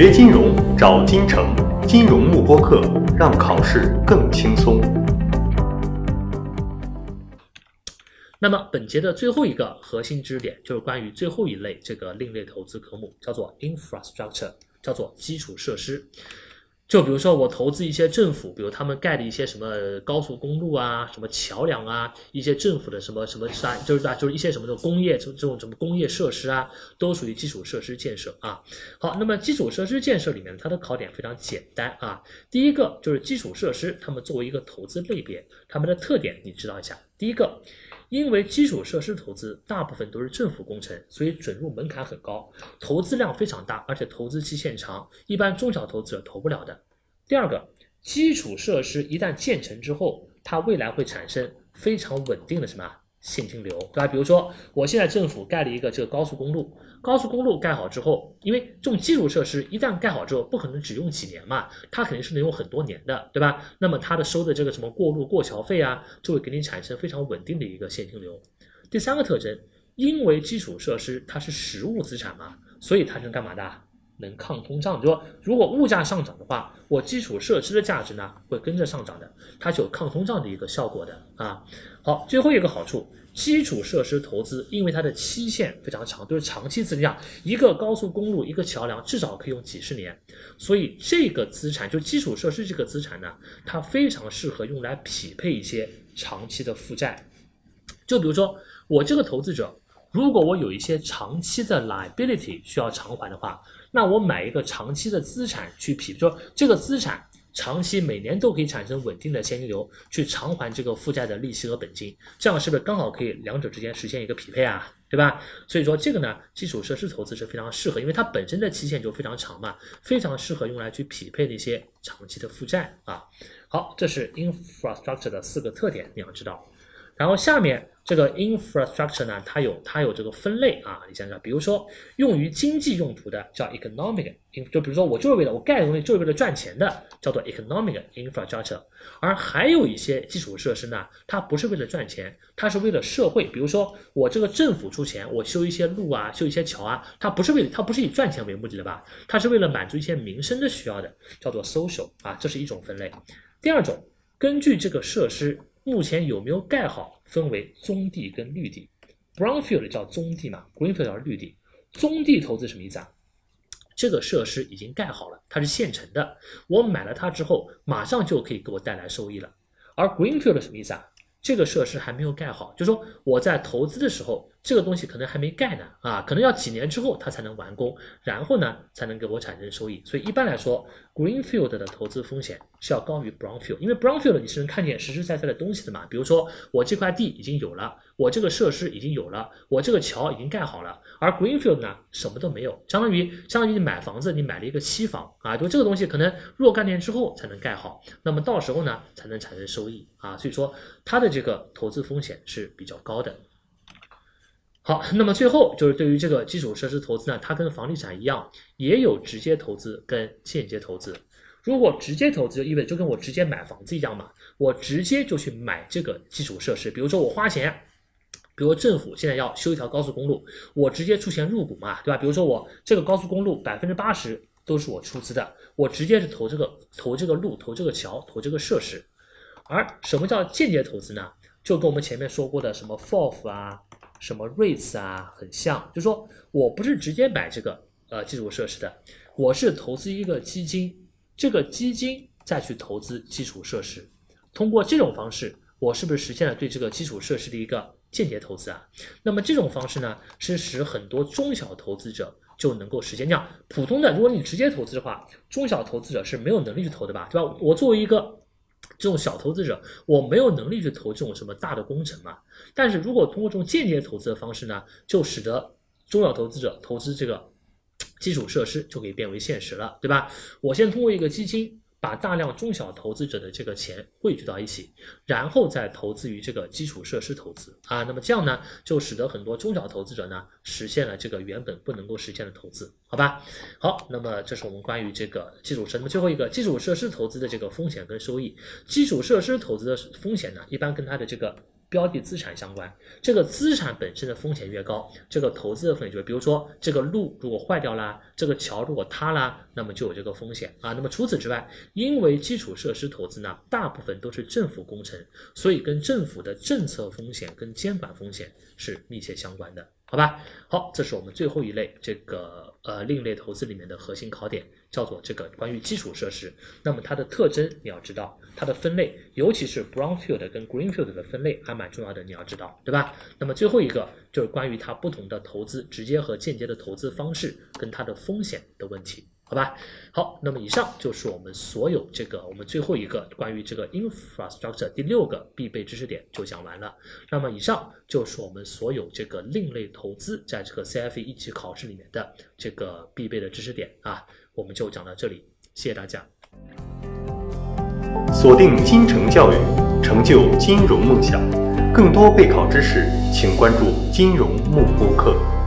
学金融找金城，金融慕播课，让考试更轻松。那么本节的最后一个核心知识点就是关于最后一类这个另类投资科目，叫做 infrastructure，叫做基础设施。就比如说我投资一些政府，比如他们盖的一些什么高速公路啊、什么桥梁啊，一些政府的什么什么山，就是啊，就是一些什么的工业这这种什么工业设施啊，都属于基础设施建设啊。好，那么基础设施建设里面它的考点非常简单啊。第一个就是基础设施，它们作为一个投资类别，它们的特点你知道一下。第一个。因为基础设施投资大部分都是政府工程，所以准入门槛很高，投资量非常大，而且投资期限长，一般中小投资者投不了的。第二个，基础设施一旦建成之后，它未来会产生非常稳定的什么？现金流，对吧？比如说，我现在政府盖了一个这个高速公路，高速公路盖好之后，因为这种基础设施一旦盖好之后，不可能只用几年嘛，它肯定是能用很多年的，对吧？那么它的收的这个什么过路过桥费啊，就会给你产生非常稳定的一个现金流。第三个特征，因为基础设施它是实物资产嘛，所以它能干嘛的？能抗通胀，就说如果物价上涨的话，我基础设施的价值呢会跟着上涨的，它是有抗通胀的一个效果的啊。好，最后一个好处，基础设施投资，因为它的期限非常长，都是长期资产，一个高速公路、一个桥梁至少可以用几十年，所以这个资产就基础设施这个资产呢，它非常适合用来匹配一些长期的负债。就比如说我这个投资者，如果我有一些长期的 liability 需要偿还的话。那我买一个长期的资产去匹配，说这个资产长期每年都可以产生稳定的现金流，去偿还这个负债的利息和本金，这样是不是刚好可以两者之间实现一个匹配啊？对吧？所以说这个呢，基础设施投资是非常适合，因为它本身的期限就非常长嘛，非常适合用来去匹配那些长期的负债啊。好，这是 infrastructure 的四个特点，你要知道。然后下面这个 infrastructure 呢，它有它有这个分类啊，你想想，比如说用于经济用途的叫 economic，就比如说我就是为了我盖的东西就是为了赚钱的，叫做 economic infrastructure。而还有一些基础设施呢，它不是为了赚钱，它是为了社会，比如说我这个政府出钱，我修一些路啊，修一些桥啊，它不是为了它不是以赚钱为目的的吧？它是为了满足一些民生的需要的，叫做 social 啊，这是一种分类。第二种，根据这个设施。目前有没有盖好？分为棕地跟绿地。Brownfield 叫棕地嘛，Greenfield 叫绿地。棕地投资什么意思啊？这个设施已经盖好了，它是现成的，我买了它之后，马上就可以给我带来收益了。而 Greenfield 什么意思啊？这个设施还没有盖好，就说我在投资的时候。这个东西可能还没盖呢，啊，可能要几年之后它才能完工，然后呢才能给我产生收益。所以一般来说，greenfield 的投资风险是要高于 brownfield，因为 brownfield 你是能看见实实在在的东西的嘛。比如说我这块地已经有了，我这个设施已经有了，我这个桥已经盖好了。而 greenfield 呢，什么都没有，相当于相当于你买房子，你买了一个期房啊，就这个东西可能若干年之后才能盖好，那么到时候呢才能产生收益啊。所以说它的这个投资风险是比较高的。好，那么最后就是对于这个基础设施投资呢，它跟房地产一样，也有直接投资跟间接投资。如果直接投资，就意味着就跟我直接买房子一样嘛，我直接就去买这个基础设施。比如说我花钱，比如政府现在要修一条高速公路，我直接出钱入股嘛，对吧？比如说我这个高速公路百分之八十都是我出资的，我直接是投这个投这个路、投这个桥、投这个设施。而什么叫间接投资呢？就跟我们前面说过的什么 FOF 啊。什么 REITs 啊，很像，就是说我不是直接买这个呃基础设施的，我是投资一个基金，这个基金再去投资基础设施，通过这种方式，我是不是实现了对这个基础设施的一个间接投资啊？那么这种方式呢，是使很多中小投资者就能够实现。这样普通的，如果你直接投资的话，中小投资者是没有能力去投的吧，对吧？我作为一个。这种小投资者，我没有能力去投这种什么大的工程嘛。但是如果通过这种间接投资的方式呢，就使得中小投资者投资这个基础设施就可以变为现实了，对吧？我先通过一个基金。把大量中小投资者的这个钱汇聚到一起，然后再投资于这个基础设施投资啊，那么这样呢，就使得很多中小投资者呢实现了这个原本不能够实现的投资，好吧？好，那么这是我们关于这个基础设施，那么最后一个基础设施投资的这个风险跟收益，基础设施投资的风险呢，一般跟它的这个标的资产相关。这个资产本身的风险越高，这个投资的风险就比如说这个路如果坏掉啦，这个桥如果塌啦，那么就有这个风险啊。那么除此之外，因为基础设施投资呢，大部分都是政府工程，所以跟政府的政策风险跟监管风险是密切相关的。好吧，好，这是我们最后一类这个呃另类投资里面的核心考点，叫做这个关于基础设施。那么它的特征你要知道，它的分类，尤其是 brownfield 跟 greenfield 的分类还蛮重要的，你要知道，对吧？那么最后一个就是关于它不同的投资直接和间接的投资方式跟它的风险的问题。好吧，好，那么以上就是我们所有这个我们最后一个关于这个 infrastructure 第六个必备知识点就讲完了。那么以上就是我们所有这个另类投资在这个 CFE 一级考试里面的这个必备的知识点啊，我们就讲到这里，谢谢大家。锁定金城教育，成就金融梦想。更多备考知识，请关注金融幕播课。